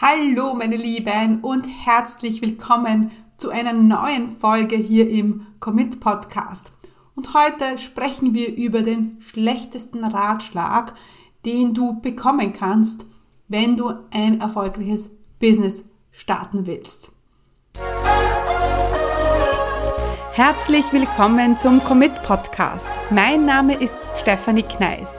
Hallo meine Lieben und herzlich willkommen zu einer neuen Folge hier im Commit Podcast. Und heute sprechen wir über den schlechtesten Ratschlag, den du bekommen kannst, wenn du ein erfolgreiches Business starten willst. Herzlich willkommen zum Commit Podcast. Mein Name ist Stefanie Kneis.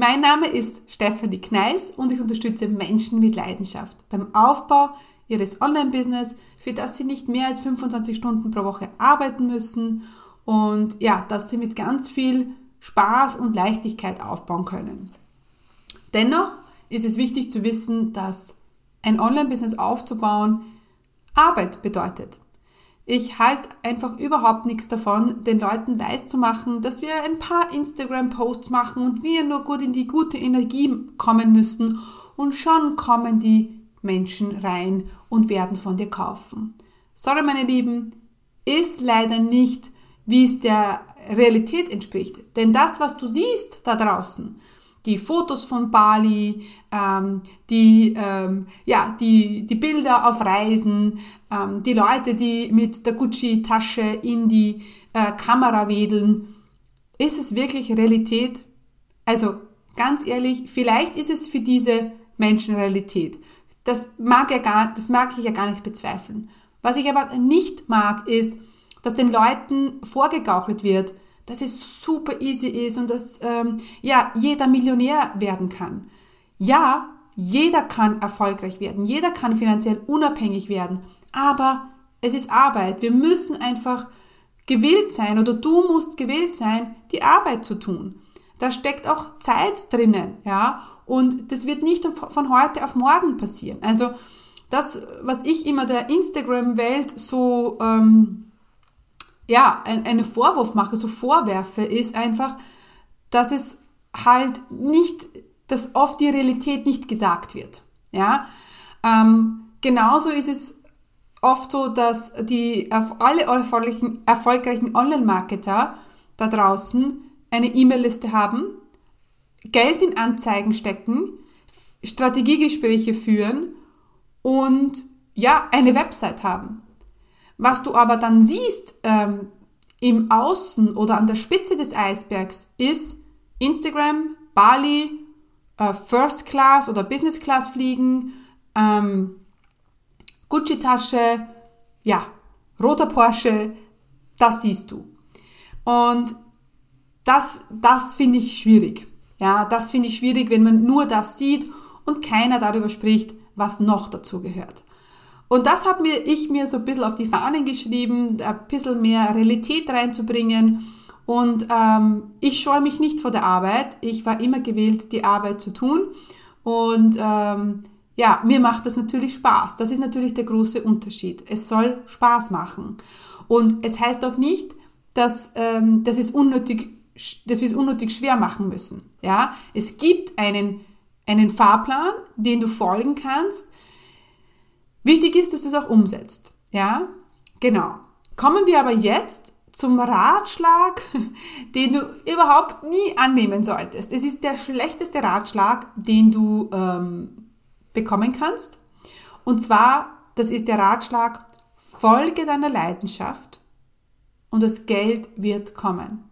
Mein Name ist Stefanie Kneis und ich unterstütze Menschen mit Leidenschaft beim Aufbau ihres Online-Business, für das sie nicht mehr als 25 Stunden pro Woche arbeiten müssen und ja, dass sie mit ganz viel Spaß und Leichtigkeit aufbauen können. Dennoch ist es wichtig zu wissen, dass ein Online-Business aufzubauen Arbeit bedeutet. Ich halte einfach überhaupt nichts davon, den Leuten weiß zu machen, dass wir ein paar Instagram-Posts machen und wir nur gut in die gute Energie kommen müssen und schon kommen die Menschen rein und werden von dir kaufen. Sorry, meine Lieben, ist leider nicht, wie es der Realität entspricht. Denn das, was du siehst da draußen, die Fotos von Bali, ähm, die, ähm, ja, die, die Bilder auf Reisen, ähm, die Leute, die mit der Gucci-Tasche in die äh, Kamera wedeln. Ist es wirklich Realität? Also ganz ehrlich, vielleicht ist es für diese Menschen Realität. Das mag, ja gar, das mag ich ja gar nicht bezweifeln. Was ich aber nicht mag, ist, dass den Leuten vorgegaukelt wird, dass es super easy ist und dass ähm, ja, jeder Millionär werden kann. Ja, jeder kann erfolgreich werden, jeder kann finanziell unabhängig werden, aber es ist Arbeit. Wir müssen einfach gewillt sein oder du musst gewillt sein, die Arbeit zu tun. Da steckt auch Zeit drinnen, ja, und das wird nicht von heute auf morgen passieren. Also das, was ich immer der Instagram-Welt so ähm, ja, ein, einen Vorwurf mache, so vorwerfe, ist einfach, dass es halt nicht, dass oft die Realität nicht gesagt wird. Ja, ähm, genauso ist es oft so, dass die alle erfolgreichen, erfolgreichen Online-Marketer da draußen eine E-Mail-Liste haben, Geld in Anzeigen stecken, Strategiegespräche führen und ja, eine Website haben. Was du aber dann siehst ähm, im Außen oder an der Spitze des Eisbergs ist Instagram, Bali, äh, First Class oder Business Class fliegen, ähm, Gucci-Tasche, ja, roter Porsche, das siehst du. Und das, das finde ich schwierig. Ja, das finde ich schwierig, wenn man nur das sieht und keiner darüber spricht, was noch dazu gehört. Und das habe mir, ich mir so ein bisschen auf die Fahnen geschrieben, ein bisschen mehr Realität reinzubringen. Und ähm, ich scheue mich nicht vor der Arbeit. Ich war immer gewillt, die Arbeit zu tun. Und ähm, ja, mir macht das natürlich Spaß. Das ist natürlich der große Unterschied. Es soll Spaß machen. Und es heißt auch nicht, dass, ähm, dass, es unnötig, dass wir es unnötig schwer machen müssen. Ja, es gibt einen, einen Fahrplan, den du folgen kannst, Wichtig ist, dass du es auch umsetzt. Ja, genau. Kommen wir aber jetzt zum Ratschlag, den du überhaupt nie annehmen solltest. Es ist der schlechteste Ratschlag, den du ähm, bekommen kannst. Und zwar, das ist der Ratschlag, folge deiner Leidenschaft und das Geld wird kommen.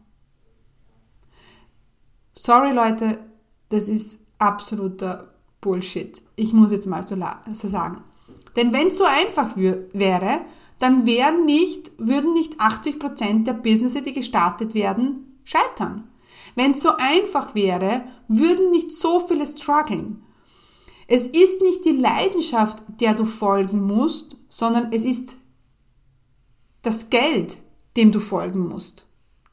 Sorry Leute, das ist absoluter Bullshit. Ich muss jetzt mal so, so sagen. Denn wenn es so einfach wäre, dann wären nicht, würden nicht 80% der Businesses, die gestartet werden, scheitern. Wenn es so einfach wäre, würden nicht so viele strugglen. Es ist nicht die Leidenschaft, der du folgen musst, sondern es ist das Geld, dem du folgen musst.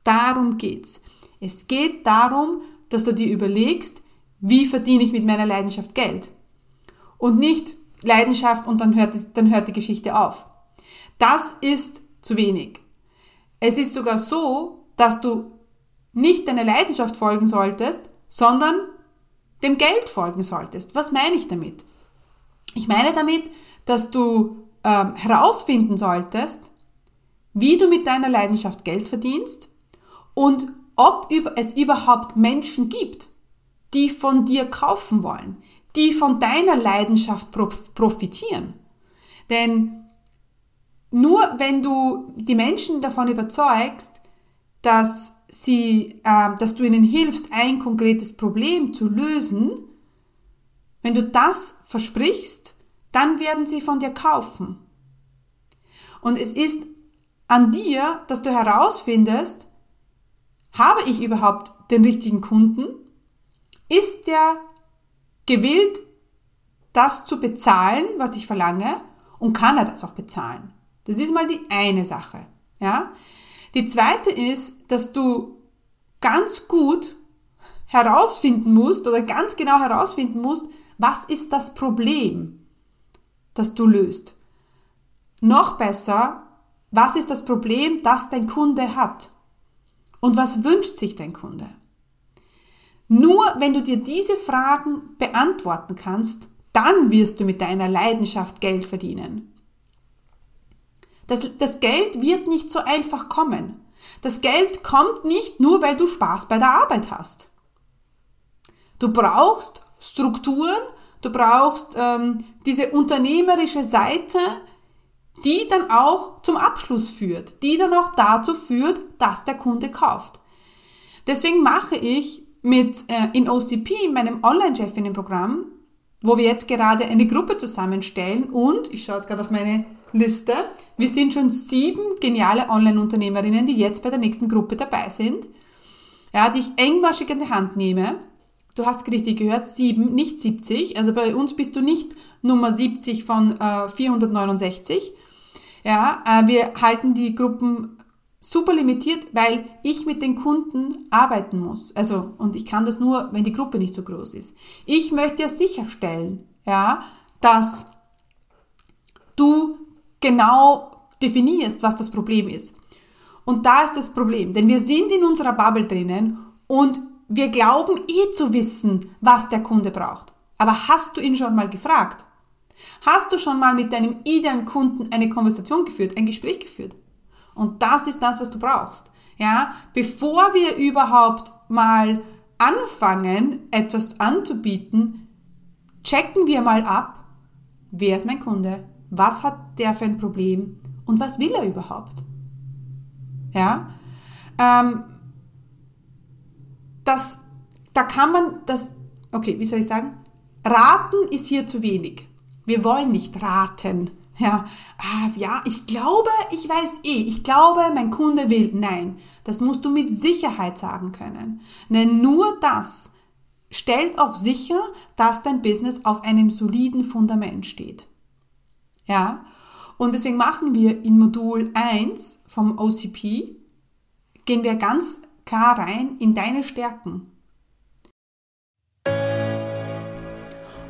Darum geht's. Es geht darum, dass du dir überlegst, wie verdiene ich mit meiner Leidenschaft Geld? Und nicht, Leidenschaft und dann hört, dann hört die Geschichte auf. Das ist zu wenig. Es ist sogar so, dass du nicht deiner Leidenschaft folgen solltest, sondern dem Geld folgen solltest. Was meine ich damit? Ich meine damit, dass du ähm, herausfinden solltest, wie du mit deiner Leidenschaft Geld verdienst und ob es überhaupt Menschen gibt, die von dir kaufen wollen, die von deiner Leidenschaft profitieren. Denn nur wenn du die Menschen davon überzeugst, dass, sie, äh, dass du ihnen hilfst, ein konkretes Problem zu lösen, wenn du das versprichst, dann werden sie von dir kaufen. Und es ist an dir, dass du herausfindest, habe ich überhaupt den richtigen Kunden? Ist der gewillt, das zu bezahlen, was ich verlange? Und kann er das auch bezahlen? Das ist mal die eine Sache. Ja? Die zweite ist, dass du ganz gut herausfinden musst oder ganz genau herausfinden musst, was ist das Problem, das du löst. Noch besser, was ist das Problem, das dein Kunde hat? Und was wünscht sich dein Kunde? Nur wenn du dir diese Fragen beantworten kannst, dann wirst du mit deiner Leidenschaft Geld verdienen. Das, das Geld wird nicht so einfach kommen. Das Geld kommt nicht nur, weil du Spaß bei der Arbeit hast. Du brauchst Strukturen, du brauchst ähm, diese unternehmerische Seite, die dann auch zum Abschluss führt, die dann auch dazu führt, dass der Kunde kauft. Deswegen mache ich mit äh, in OCP, meinem Online-Chefinnen-Programm, wo wir jetzt gerade eine Gruppe zusammenstellen und, ich schaue jetzt gerade auf meine Liste, wir sind schon sieben geniale Online-Unternehmerinnen, die jetzt bei der nächsten Gruppe dabei sind, ja, die ich engmaschig in die Hand nehme. Du hast richtig gehört, sieben, nicht 70. Also bei uns bist du nicht Nummer 70 von äh, 469. Ja, äh, wir halten die Gruppen super limitiert, weil ich mit den Kunden arbeiten muss. Also, und ich kann das nur, wenn die Gruppe nicht so groß ist. Ich möchte ja sicherstellen, ja, dass du genau definierst, was das Problem ist. Und da ist das Problem, denn wir sind in unserer Bubble drinnen und wir glauben eh zu wissen, was der Kunde braucht. Aber hast du ihn schon mal gefragt? Hast du schon mal mit deinem idealen Kunden eine Konversation geführt, ein Gespräch geführt? Und das ist das, was du brauchst. Ja, bevor wir überhaupt mal anfangen, etwas anzubieten, checken wir mal ab, wer ist mein Kunde? Was hat der für ein Problem? Und was will er überhaupt? Ja, ähm, das, da kann man das, okay, wie soll ich sagen? Raten ist hier zu wenig. Wir wollen nicht raten. Ja, ah, ja, ich glaube, ich weiß eh, ich glaube, mein Kunde will. Nein, das musst du mit Sicherheit sagen können. Denn nur das stellt auch sicher, dass dein Business auf einem soliden Fundament steht. Ja, und deswegen machen wir in Modul 1 vom OCP, gehen wir ganz klar rein in deine Stärken.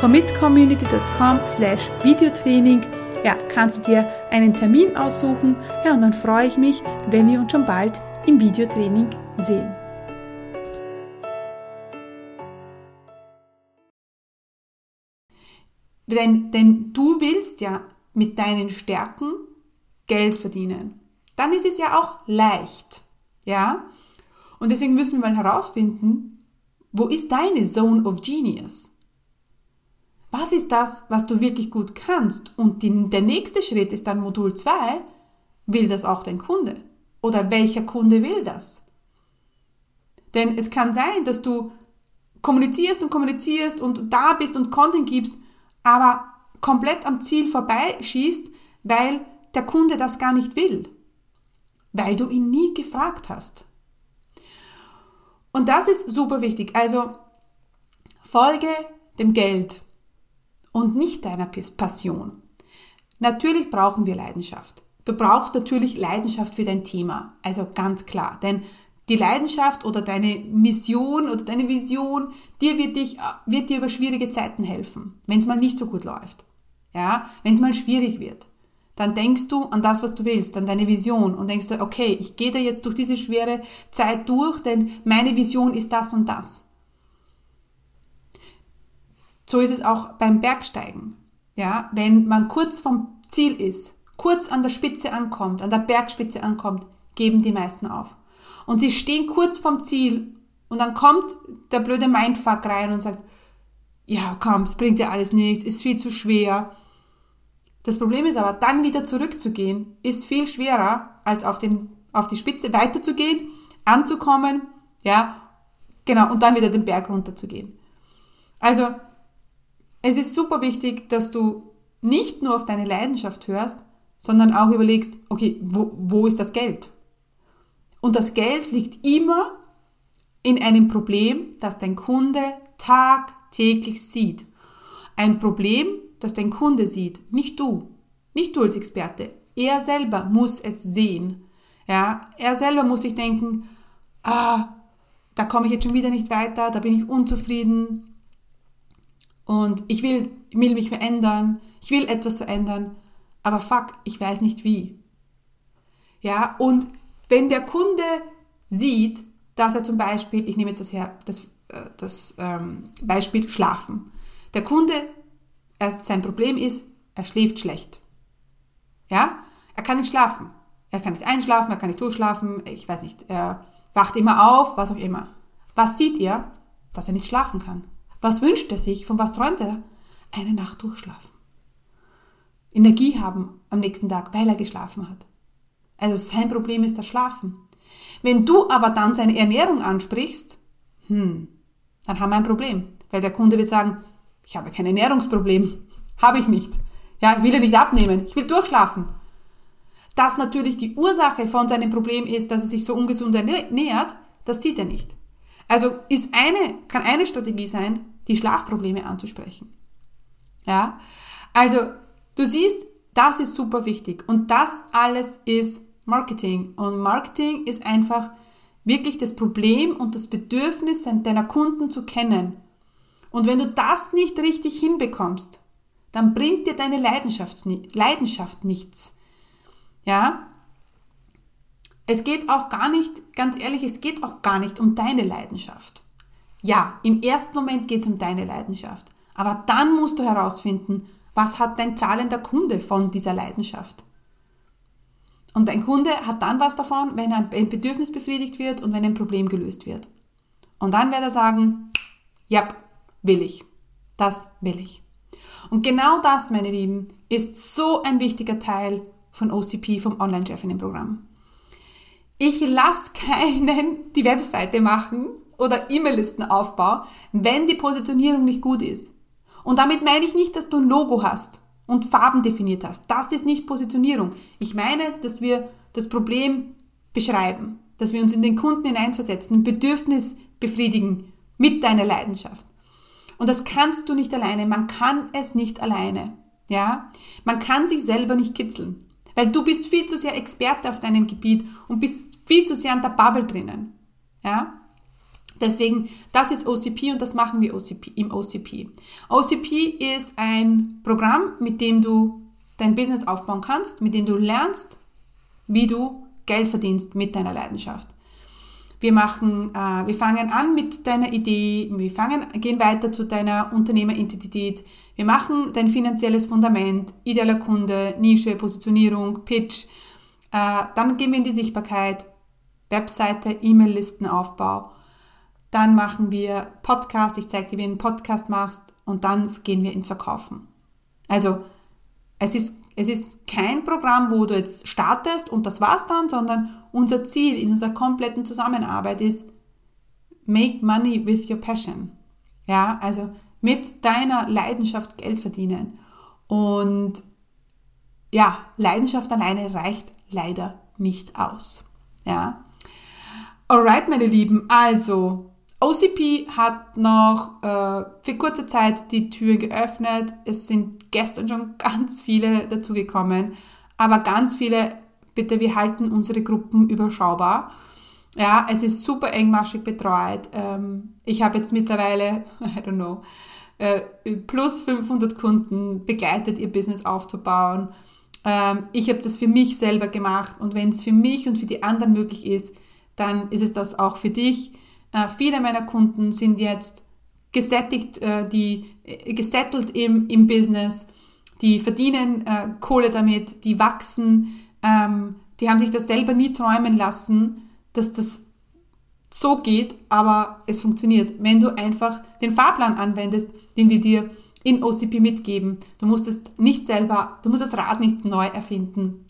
commitcommunity.com slash Videotraining ja, kannst du dir einen Termin aussuchen. Ja, und dann freue ich mich, wenn wir uns schon bald im Videotraining sehen. Denn, denn du willst ja mit deinen Stärken Geld verdienen. Dann ist es ja auch leicht. Ja? Und deswegen müssen wir mal herausfinden, wo ist deine Zone of Genius? Was ist das, was du wirklich gut kannst? Und die, der nächste Schritt ist dann Modul 2. Will das auch dein Kunde? Oder welcher Kunde will das? Denn es kann sein, dass du kommunizierst und kommunizierst und da bist und Content gibst, aber komplett am Ziel vorbeischießt, weil der Kunde das gar nicht will, weil du ihn nie gefragt hast. Und das ist super wichtig. Also folge dem Geld und nicht deiner Passion. Natürlich brauchen wir Leidenschaft. Du brauchst natürlich Leidenschaft für dein Thema. Also ganz klar. Denn die Leidenschaft oder deine Mission oder deine Vision, dir wird, dich, wird dir über schwierige Zeiten helfen, wenn es mal nicht so gut läuft. Ja, wenn es mal schwierig wird. Dann denkst du an das, was du willst, an deine Vision und denkst dir, okay, ich gehe da jetzt durch diese schwere Zeit durch, denn meine Vision ist das und das. So ist es auch beim Bergsteigen. Ja, wenn man kurz vom Ziel ist, kurz an der Spitze ankommt, an der Bergspitze ankommt, geben die meisten auf. Und sie stehen kurz vom Ziel und dann kommt der blöde Mindfuck rein und sagt, ja, komm, es bringt dir alles nichts, ist viel zu schwer. Das Problem ist aber, dann wieder zurückzugehen, ist viel schwerer, als auf, den, auf die Spitze weiterzugehen, anzukommen, ja, genau, und dann wieder den Berg runterzugehen. Also, es ist super wichtig, dass du nicht nur auf deine Leidenschaft hörst, sondern auch überlegst, okay, wo, wo ist das Geld? Und das Geld liegt immer in einem Problem, das dein Kunde tagtäglich sieht. Ein Problem, das dein Kunde sieht, nicht du, nicht du als Experte. Er selber muss es sehen. Ja, er selber muss sich denken, ah, da komme ich jetzt schon wieder nicht weiter, da bin ich unzufrieden, und ich will, will mich verändern, ich will etwas verändern, aber fuck, ich weiß nicht wie. Ja, und wenn der Kunde sieht, dass er zum Beispiel, ich nehme jetzt das, her, das, äh, das ähm, Beispiel Schlafen. Der Kunde, er, sein Problem ist, er schläft schlecht. Ja, er kann nicht schlafen. Er kann nicht einschlafen, er kann nicht durchschlafen, ich weiß nicht, er wacht immer auf, was auch immer. Was sieht er? Dass er nicht schlafen kann. Was wünscht er sich? Von was träumt er? Eine Nacht durchschlafen. Energie haben am nächsten Tag, weil er geschlafen hat. Also sein Problem ist das Schlafen. Wenn du aber dann seine Ernährung ansprichst, hm, dann haben wir ein Problem. Weil der Kunde wird sagen, ich habe kein Ernährungsproblem. Habe ich nicht. Ja, ich will ja nicht abnehmen. Ich will durchschlafen. Dass natürlich die Ursache von seinem Problem ist, dass er sich so ungesund ernährt, das sieht er nicht. Also ist eine, kann eine Strategie sein, die Schlafprobleme anzusprechen. Ja? Also, du siehst, das ist super wichtig. Und das alles ist Marketing. Und Marketing ist einfach wirklich das Problem und das Bedürfnis deiner Kunden zu kennen. Und wenn du das nicht richtig hinbekommst, dann bringt dir deine Leidenschaft, Leidenschaft nichts. Ja? Es geht auch gar nicht, ganz ehrlich, es geht auch gar nicht um deine Leidenschaft. Ja, im ersten Moment geht es um deine Leidenschaft. Aber dann musst du herausfinden, was hat dein zahlender Kunde von dieser Leidenschaft. Und dein Kunde hat dann was davon, wenn ein Bedürfnis befriedigt wird und wenn ein Problem gelöst wird. Und dann wird er sagen, ja, will ich. Das will ich. Und genau das, meine Lieben, ist so ein wichtiger Teil von OCP, vom Online-Chefinnen-Programm. Ich lasse keinen die Webseite machen oder E-Mail-Listenaufbau, wenn die Positionierung nicht gut ist. Und damit meine ich nicht, dass du ein Logo hast und Farben definiert hast. Das ist nicht Positionierung. Ich meine, dass wir das Problem beschreiben, dass wir uns in den Kunden hineinversetzen, ein Bedürfnis befriedigen mit deiner Leidenschaft. Und das kannst du nicht alleine. Man kann es nicht alleine. Ja? Man kann sich selber nicht kitzeln. Weil du bist viel zu sehr Experte auf deinem Gebiet und bist viel zu sehr an der Bubble drinnen. Ja? Deswegen, das ist OCP und das machen wir OCP, im OCP. OCP ist ein Programm, mit dem du dein Business aufbauen kannst, mit dem du lernst, wie du Geld verdienst mit deiner Leidenschaft. Wir machen, äh, wir fangen an mit deiner Idee, wir fangen, gehen weiter zu deiner Unternehmeridentität. Wir machen dein finanzielles Fundament, idealer Kunde, Nische, Positionierung, Pitch. Äh, dann gehen wir in die Sichtbarkeit. Webseite, E-Mail-Listenaufbau. Dann machen wir Podcast. Ich zeige dir, wie du einen Podcast machst. Und dann gehen wir ins Verkaufen. Also, es ist, es ist kein Programm, wo du jetzt startest und das war's dann, sondern unser Ziel in unserer kompletten Zusammenarbeit ist, make money with your passion. Ja, also mit deiner Leidenschaft Geld verdienen. Und ja, Leidenschaft alleine reicht leider nicht aus. Ja. Alright, meine Lieben, also OCP hat noch äh, für kurze Zeit die Tür geöffnet. Es sind gestern schon ganz viele dazugekommen, aber ganz viele, bitte, wir halten unsere Gruppen überschaubar. Ja, es ist super engmaschig betreut. Ähm, ich habe jetzt mittlerweile, I don't know, äh, plus 500 Kunden begleitet, ihr Business aufzubauen. Ähm, ich habe das für mich selber gemacht und wenn es für mich und für die anderen möglich ist, dann ist es das auch für dich. Äh, viele meiner Kunden sind jetzt gesättigt, äh, die gesettelt im, im Business, die verdienen Kohle damit, die wachsen, ähm, die haben sich das selber nie träumen lassen, dass das so geht, aber es funktioniert, wenn du einfach den Fahrplan anwendest, den wir dir in OCP mitgeben. Du musst es nicht selber, du musst das Rad nicht neu erfinden.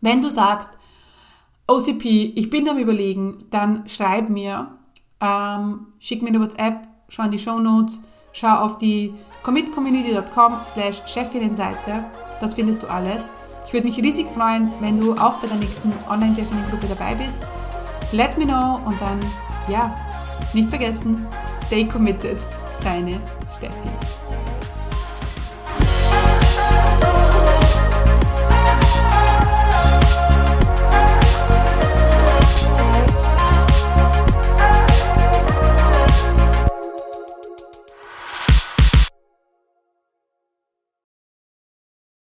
Wenn du sagst, OCP, ich bin am Überlegen, dann schreib mir, ähm, schick mir eine WhatsApp, schau in die Show Notes, schau auf die commitcommunity.com slash Chefinnen-Seite, dort findest du alles. Ich würde mich riesig freuen, wenn du auch bei der nächsten Online-Chefinnen-Gruppe dabei bist. Let me know und dann, ja, nicht vergessen, stay committed, deine Steffi.